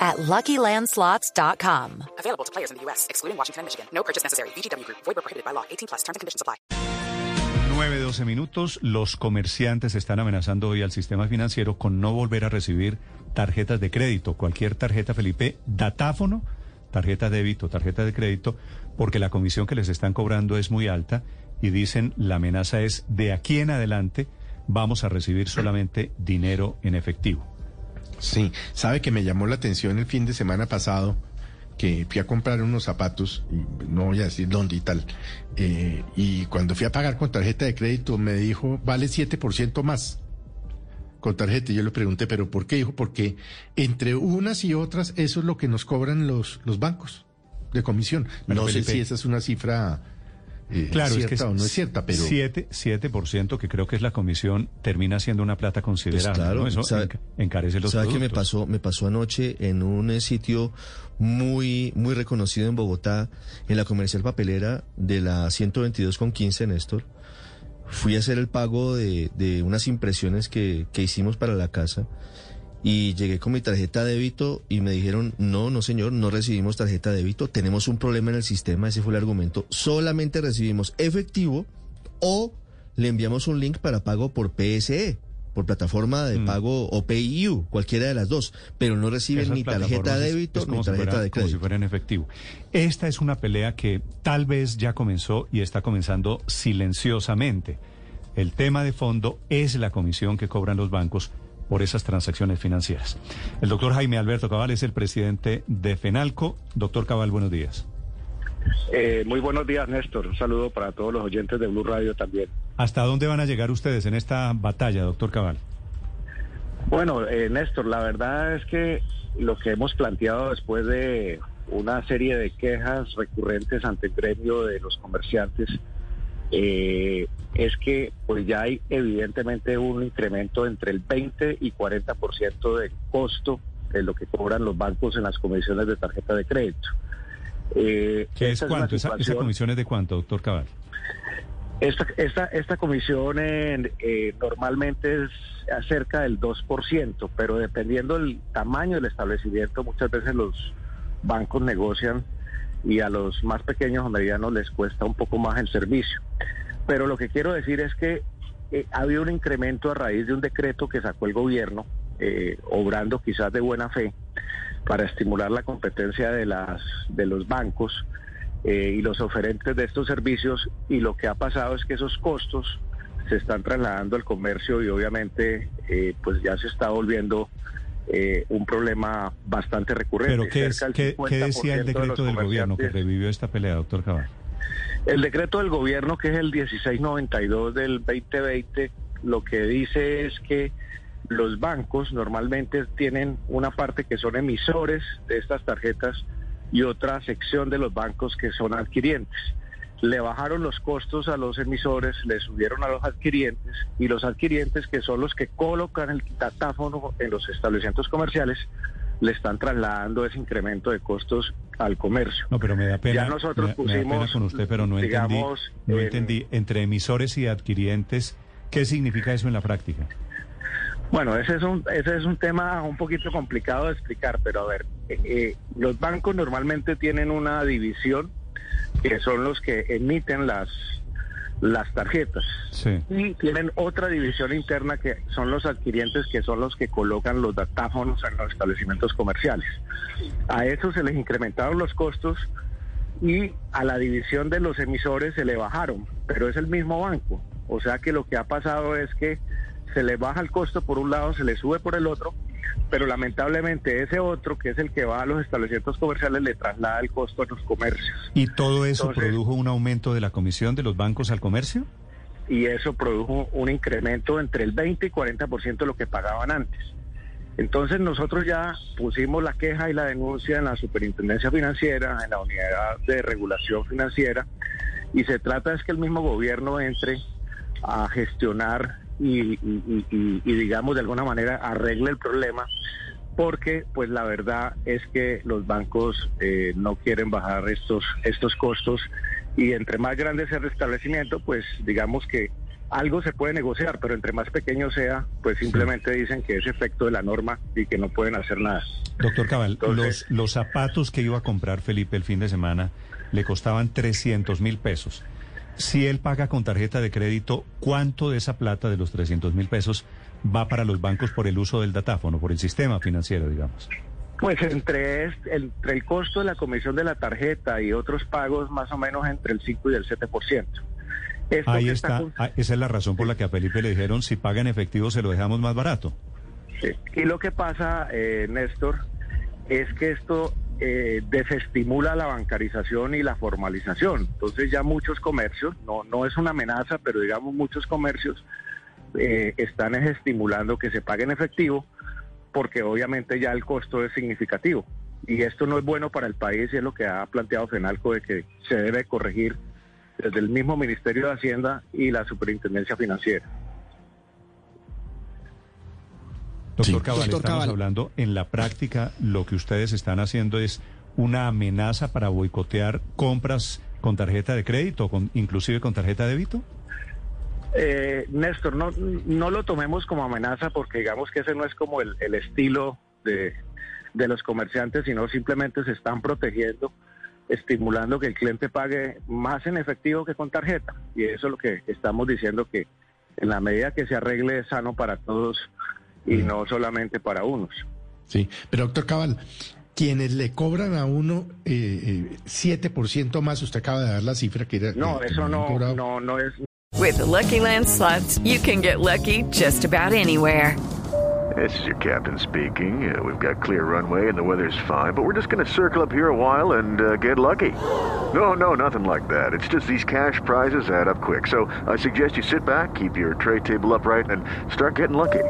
at LuckyLandSlots.com. Available to players in the U.S., excluding Washington and Michigan. No purchase necessary. VGW Group. Void where prohibited by law. 18 plus. Terms and conditions apply. 9, 12 minutos. Los comerciantes están amenazando hoy al sistema financiero con no volver a recibir tarjetas de crédito. Cualquier tarjeta, Felipe, datáfono, tarjeta débito, tarjeta de crédito, porque la comisión que les están cobrando es muy alta y dicen la amenaza es de aquí en adelante vamos a recibir solamente dinero en efectivo. Sí, sabe que me llamó la atención el fin de semana pasado que fui a comprar unos zapatos, y no voy a decir dónde y tal, eh, y cuando fui a pagar con tarjeta de crédito me dijo, vale 7% más con tarjeta. Y yo le pregunté, ¿pero por qué? Dijo, porque entre unas y otras eso es lo que nos cobran los, los bancos de comisión. No sé si esa es una cifra eh, Claro, cierta es que o no es cierta, pero... 7, 7%, que creo que es la comisión, termina siendo una plata considerable. Pues claro, ¿no? Eso sabe- enca- encarece los ¿Sabe qué me productos. pasó? Me pasó anoche en un eh, sitio muy, muy reconocido en Bogotá, en la comercial papelera de la 122 con 15, Néstor. Fui a hacer el pago de, de unas impresiones que, que hicimos para la casa y llegué con mi tarjeta de débito y me dijeron, no, no señor, no recibimos tarjeta de débito, tenemos un problema en el sistema, ese fue el argumento, solamente recibimos efectivo o le enviamos un link para pago por PSE, por plataforma de Mm. pago o PayU, cualquiera de las dos, pero no reciben Esas ni tarjeta de débito ni si tarjeta fuera- de Como si crédito. fuera en efectivo. Esta es una pelea que tal vez ya comenzó y está comenzando silenciosamente. El tema de fondo es la comisión que cobran los bancos por esas transacciones financieras. El doctor Jaime Alberto Cabal es el presidente de FENALCO. Doctor Cabal, buenos días. Eh, muy buenos días, Néstor. Un saludo para todos los oyentes de Blue Radio también. ¿Hasta dónde van a llegar ustedes en esta batalla, doctor Cabal? Bueno, eh, Néstor, la verdad es que lo que hemos planteado después de una serie de quejas recurrentes ante el gremio de los comerciantes eh, es que pues ya hay evidentemente un incremento entre el 20 y 40% del costo de lo que cobran los bancos en las comisiones de tarjeta de crédito. Eh, ¿Qué es cuánto? Esa, comisión es de cuánto, doctor Cabal? Esta, esta, esta comisión eh, normalmente es acerca del 2%, pero dependiendo del tamaño del establecimiento, muchas veces los bancos negocian y a los más pequeños o medianos les cuesta un poco más el servicio. Pero lo que quiero decir es que eh, ha un incremento a raíz de un decreto que sacó el gobierno, eh, obrando quizás de buena fe, para estimular la competencia de, las, de los bancos eh, y los oferentes de estos servicios y lo que ha pasado es que esos costos se están trasladando al comercio y obviamente eh, pues ya se está volviendo eh, un problema bastante recurrente. ¿Pero qué, es, qué, qué decía el 50% de los decreto del gobierno que revivió esta pelea, doctor Cabal? el decreto del gobierno, que es el 1692 del 2020, lo que dice es que los bancos normalmente tienen una parte que son emisores de estas tarjetas y otra sección de los bancos que son adquirientes. Le bajaron los costos a los emisores, le subieron a los adquirientes y los adquirientes, que son los que colocan el datáfono en los establecimientos comerciales, le están trasladando ese incremento de costos al comercio. No, pero me da pena. Ya nosotros me da- me da pena pusimos, con usted, pero no entendí. digamos, No en- entendí. Entre emisores y adquirientes, ¿qué significa eso en la práctica? Bueno, ese es un ese es un tema un poquito complicado de explicar, pero a ver, eh, eh, los bancos normalmente tienen una división que son los que emiten las las tarjetas Sí. y tienen otra división interna que son los adquirientes que son los que colocan los datáfonos en los establecimientos comerciales. A eso se les incrementaron los costos y a la división de los emisores se le bajaron, pero es el mismo banco. O sea que lo que ha pasado es que se le baja el costo por un lado, se le sube por el otro, pero lamentablemente ese otro, que es el que va a los establecimientos comerciales, le traslada el costo a los comercios. ¿Y todo eso Entonces- produjo un aumento de la comisión de los bancos al comercio? y eso produjo un incremento entre el 20 y 40% de lo que pagaban antes. Entonces nosotros ya pusimos la queja y la denuncia en la Superintendencia Financiera, en la Unidad de Regulación Financiera, Y se trata es que el mismo gobierno entre a gestionar y, y- y- y, digamos de alguna manera arregle el problema porque pues la verdad es que los bancos eh, no quieren bajar estos estos costos y entre más grande sea el restablecimiento pues digamos que algo se puede negociar pero entre más pequeño sea pues simplemente dicen que es efecto de la norma y que no pueden hacer nada Doctor Cabal, Entonces- los, los zapatos que iba a comprar Felipe el fin de semana le costaban 300 mil pesos. Si él paga con tarjeta de crédito, ¿cuánto de esa plata de los 300 mil pesos va para los bancos por el uso del datáfono, por el sistema financiero, digamos? Pues entre, es- entre el costo de la comisión de la tarjeta y otros pagos, más o menos entre el 5 y el 7%. Esto Ahí está, ah, esa es la razón por la que a Felipe le dijeron, si paga en efectivo se lo dejamos más barato. sí. Y lo que pasa, eh, Néstor, es que esto eh, desestimula la bancarización y la formalización. Entonces ya muchos comercios, no, no es una amenaza, pero digamos muchos comercios eh, están es estimulando que se pague en efectivo porque obviamente ya el costo es significativo. Y esto no es bueno para el país y es lo que ha planteado FENALCO de que se debe corregir desde el mismo Ministerio de Hacienda y la Superintendencia Financiera. Doctor Sí. Cabal, Doctor estamos Cabal. hablando, en la práctica lo que ustedes están haciendo es una amenaza para boicotear compras con tarjeta de crédito, con, inclusive con tarjeta de débito. Eh, Néstor, no, no lo tomemos como amenaza porque digamos que ese no es como el, el estilo de, de los comerciantes, sino simplemente se están protegiendo, estimulando que el cliente pague más en efectivo que con tarjeta. Y eso es lo que estamos diciendo que en la medida que se arregle es sano para todos y no solamente para unos. Sí, pero doctor Cabal, quienes le cobran a uno eh, eh, 7% más, usted acaba de dar la cifra que era... No, que eso no, no, no es With the Lucky Land slots, you can get lucky just about anywhere. This is your captain speaking. Uh, we've got clear runway and the weather's fine, but we're just going to circle up here a while and uh, get lucky. No, no, nothing like that. It's just these cash prizes add up quick. So I suggest you sit back, keep your tray table upright, and start getting lucky.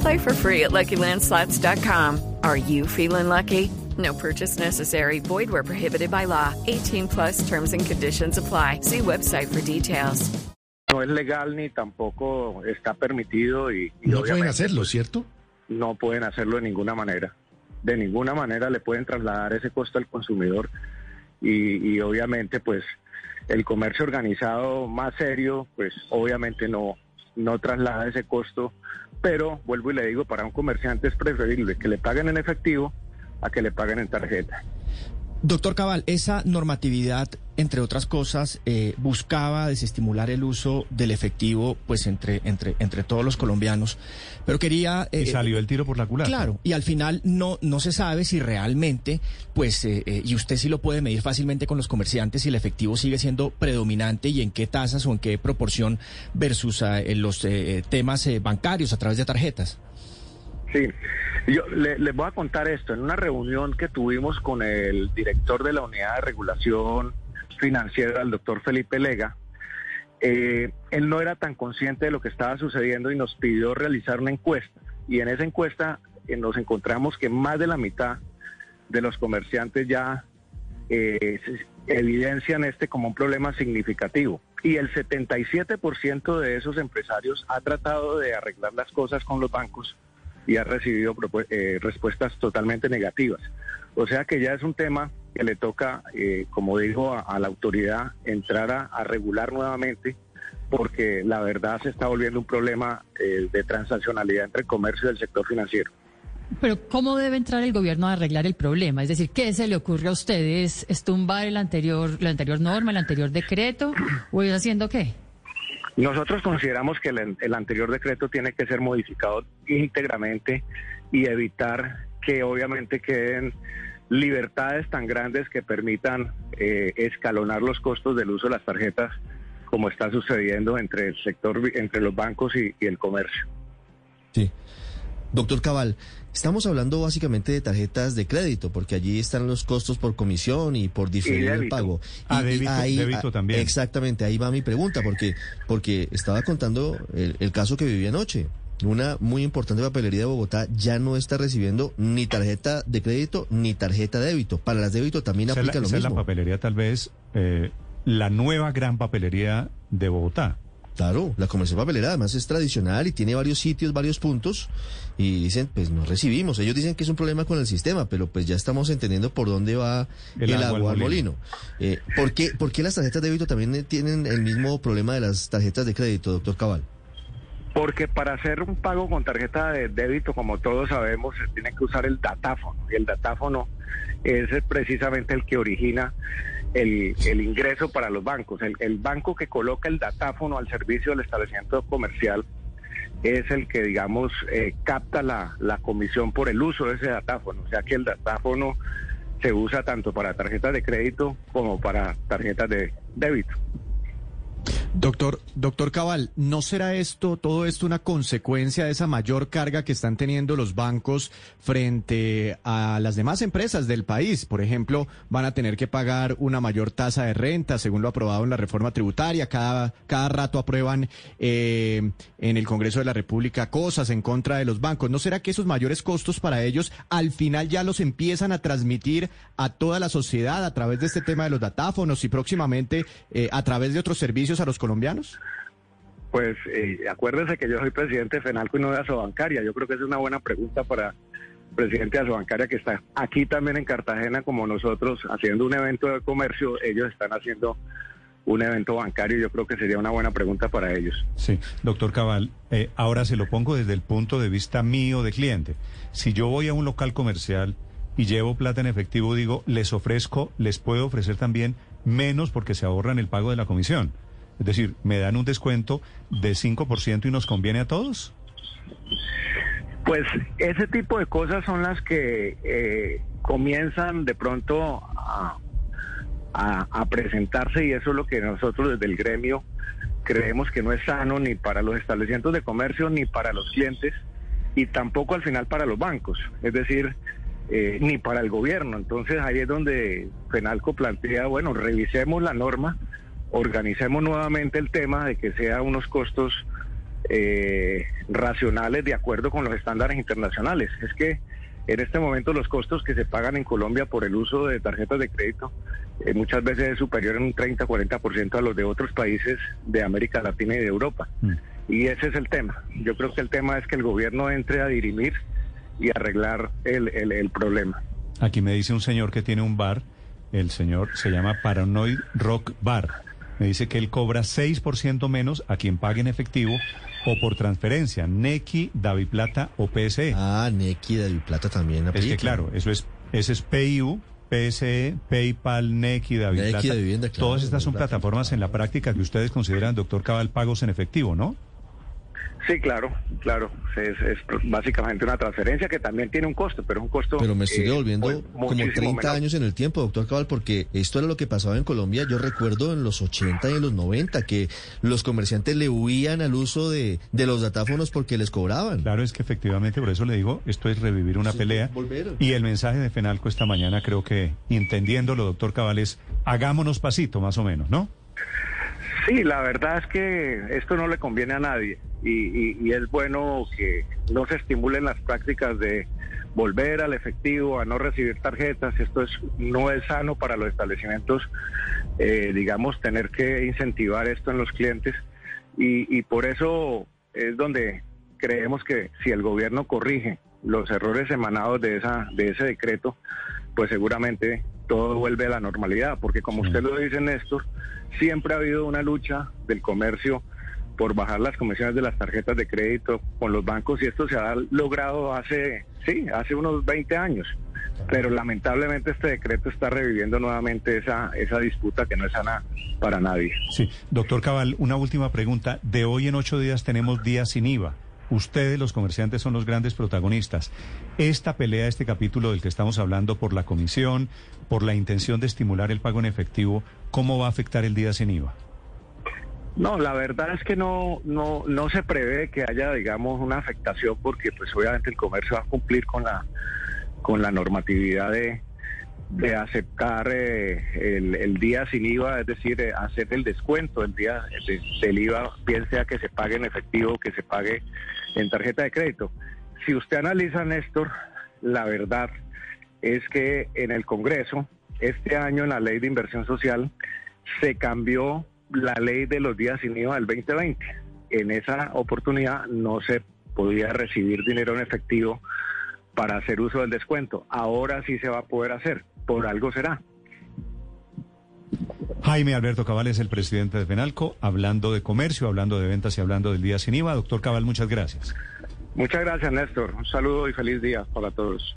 Play for free at LuckyLandSlots.com. Are you feeling lucky? No purchase necessary. Void where prohibited by law. 18 plus terms and conditions apply. See website for details. no es legal ni tampoco está permitido y, y No pueden hacerlo, ¿cierto? no pueden hacerlo de ninguna manera. De ninguna manera le pueden trasladar ese costo al consumidor y, y obviamente pues el comercio organizado más serio pues obviamente no, no traslada ese costo, pero vuelvo y le digo, para un comerciante es preferible que le paguen en efectivo a que le paguen en tarjeta. Doctor Cabal, esa normatividad, entre otras cosas, eh, buscaba desestimular el uso del efectivo, pues entre entre entre todos los colombianos, pero quería Y eh, salió el tiro por la culata. Claro, y al final no, no se sabe si realmente, pues, eh, eh, y usted sí lo puede medir fácilmente con los comerciantes, si el efectivo sigue siendo predominante y en qué tasas o en qué proporción versus eh, los eh, temas eh, bancarios a través de tarjetas. Sí, yo le- les voy a contar esto. En una reunión que tuvimos con el director de la Unidad de Regulación Financiera, el doctor Felipe Lega, eh, él no era tan consciente de lo que estaba sucediendo y nos pidió realizar una encuesta. Y en esa encuesta eh, nos encontramos que más de la mitad de los comerciantes ya eh, evidencian este como un problema significativo. Y el 77% de esos empresarios ha tratado de arreglar las cosas con los bancos y ha recibido eh, respuestas totalmente negativas. O sea que ya es un tema que le toca, eh, como digo, a, a la autoridad entrar a, a regular nuevamente porque la verdad se está volviendo un problema eh, de transaccionalidad entre el comercio y el sector financiero. Pero ¿cómo debe entrar el gobierno a arreglar el problema? Es decir, ¿qué se le ocurre a ustedes? ¿Es tumbar el anterior, la anterior norma, el anterior decreto? ¿O es haciendo qué? Nosotros consideramos que el, el anterior decreto tiene que ser modificado íntegramente y evitar que obviamente queden libertades tan grandes que permitan eh, escalonar los costos del uso de las tarjetas como está sucediendo entre el sector, entre los bancos y, y el comercio. Sí. Doctor Cabal, estamos hablando básicamente de tarjetas de crédito, porque allí están los costos por comisión y por diferir el débito. pago. Ah, débito- débito también. Exactamente, ahí va mi pregunta, porque, porque estaba contando el, el caso que viví anoche. Una muy importante papelería de Bogotá ya no está recibiendo ni tarjeta de crédito ni tarjeta de débito. Para las débito también Esa es la, aplica lo esa es la mismo. papelería tal vez eh, la nueva gran papelería de Bogotá. Claro, la comercial papelera además es tradicional y tiene varios sitios, varios puntos y dicen, pues no recibimos. Ellos dicen que es un problema con el sistema, pero pues ya estamos entendiendo por dónde va el, agua, al molino. Eh, ¿por, qué, ¿Por qué las tarjetas de débito también tienen el mismo problema de las tarjetas de crédito, doctor Cabal? Porque para hacer un pago con tarjeta de débito, como todos sabemos, se tiene que usar el datáfono. Y el datáfono es precisamente el que origina el, ingreso para los bancos. El, banco que coloca el datáfono al servicio del establecimiento comercial es el que, digamos, eh, capta la, la comisión por el uso de ese datáfono. O sea que el datáfono se usa tanto para tarjetas de crédito como para tarjetas de débito. Doctor, doctor Cabal, ¿no será esto, todo esto una consecuencia de esa mayor carga que están teniendo los bancos frente a las demás empresas del país? Por ejemplo, van a tener que pagar una mayor tasa de renta, según lo aprobado en la reforma tributaria. Cada, cada rato aprueban eh, en el Congreso de la República cosas en contra de los bancos. ¿No será que esos mayores costos para ellos al final ya los empiezan a transmitir a toda la sociedad a través de este tema de los datáfonos y próximamente eh, a través de otros servicios a los colombianos? Pues eh, acuérdense que yo soy presidente de FENALCO y no de Asobancaria. Yo creo que es una buena pregunta para el presidente de Asobancaria que está aquí también en Cartagena como nosotros haciendo un evento de comercio. Ellos están haciendo un evento bancario y yo creo que sería una buena pregunta para ellos. Sí, doctor Cabal, eh, ahora se lo pongo desde el punto de vista mío de cliente. Si yo voy a un local comercial y llevo plata en efectivo, digo, les ofrezco, les puedo ofrecer también menos porque se ahorran el pago de la comisión. Es decir, ¿me dan un descuento de 5% y nos conviene a todos? Pues ese tipo de cosas son las que eh, comienzan de pronto a, presentarse y eso es lo que nosotros desde el gremio creemos que no es sano ni para los establecimientos de comercio ni para los clientes y tampoco al final para los bancos, es decir, eh, ni para el gobierno. Entonces ahí es donde Penalco plantea, bueno, revisemos la norma organicemos nuevamente el tema de que sea unos costos eh, racionales de acuerdo con los estándares internacionales. Es que en este momento los costos que se pagan en Colombia por el uso de tarjetas de crédito eh, muchas veces es superior en un 30-40% a los de otros países de América Latina y de Europa. Mm. Y ese es el tema. Yo creo que el tema es que el gobierno entre a dirimir y arreglar el, el, el problema. Aquí me dice un señor que tiene un bar, el señor se llama Paranoid Rock Bar me dice que él cobra 6% menos a quien pague en efectivo o por transferencia, Neki, Plata o PSE. Ah, Neki, Plata también aplica. Es que claro, eso es, ese es PIU, PSE, PayPal, Neki, Daviplata. Todas estas son plataformas en la práctica que ustedes consideran, doctor Cabal, pagos en efectivo, ¿no? Sí, claro, claro. Es, básicamente una transferencia que también tiene un costo, pero un costo. Pero me sigue eh, volviendo como 30 años en el tiempo, doctor Cabal, porque esto era lo que pasaba en Colombia. Yo recuerdo en los 80 y en los 90 que los comerciantes le huían al uso de, de los datáfonos porque les cobraban. Claro, es que efectivamente, por eso le digo, esto es revivir una pelea. Y el mensaje de Fenalco esta mañana, creo que entendiéndolo, doctor Cabal, es hagámonos pasito, más o menos, ¿no? Sí, la verdad es que esto no le conviene a nadie y, es bueno que no se estimulen las prácticas de volver al efectivo, a no recibir tarjetas. Esto es no es sano para los establecimientos, eh, digamos, tener que incentivar esto en los clientes y, por eso es donde creemos que si el gobierno corrige los errores emanados de esa de ese decreto, pues seguramente todo vuelve a la normalidad, porque como usted lo dice, Néstor, siempre ha habido una lucha del comercio por bajar las comisiones de las tarjetas de crédito con los bancos y esto se ha logrado hace, sí, hace unos 20 años. Pero lamentablemente este decreto está reviviendo nuevamente esa, esa disputa que no es sana para nadie. Sí, doctor Cabal, una última pregunta. De hoy en ocho días tenemos días sin IVA. Ustedes, los comerciantes, son los grandes protagonistas. Esta pelea, este capítulo del que estamos hablando por la comisión, por la intención de estimular el pago en efectivo, ¿cómo va a afectar el día sin IVA? No, la verdad es que no, no, no se prevé que haya, digamos, una afectación porque pues obviamente el comercio va a cumplir con la, con la normatividad de, de aceptar eh, el, día sin IVA, es decir, eh, hacer el descuento el día del IVA, bien sea que se pague en efectivo que se pague en tarjeta de crédito. Si usted analiza, Néstor, la verdad es que en el Congreso, este año en la ley de inversión social, se cambió la ley de los días sin IVA del 2020. En esa oportunidad no se podía recibir dinero en efectivo para hacer uso del descuento. Ahora sí se va a poder hacer. Por algo será. Jaime Alberto Cabal es el presidente de Penalco, hablando de comercio, hablando de ventas y hablando del día sin IVA. Doctor Cabal, muchas gracias. Muchas gracias, Néstor. Un saludo y feliz día para todos.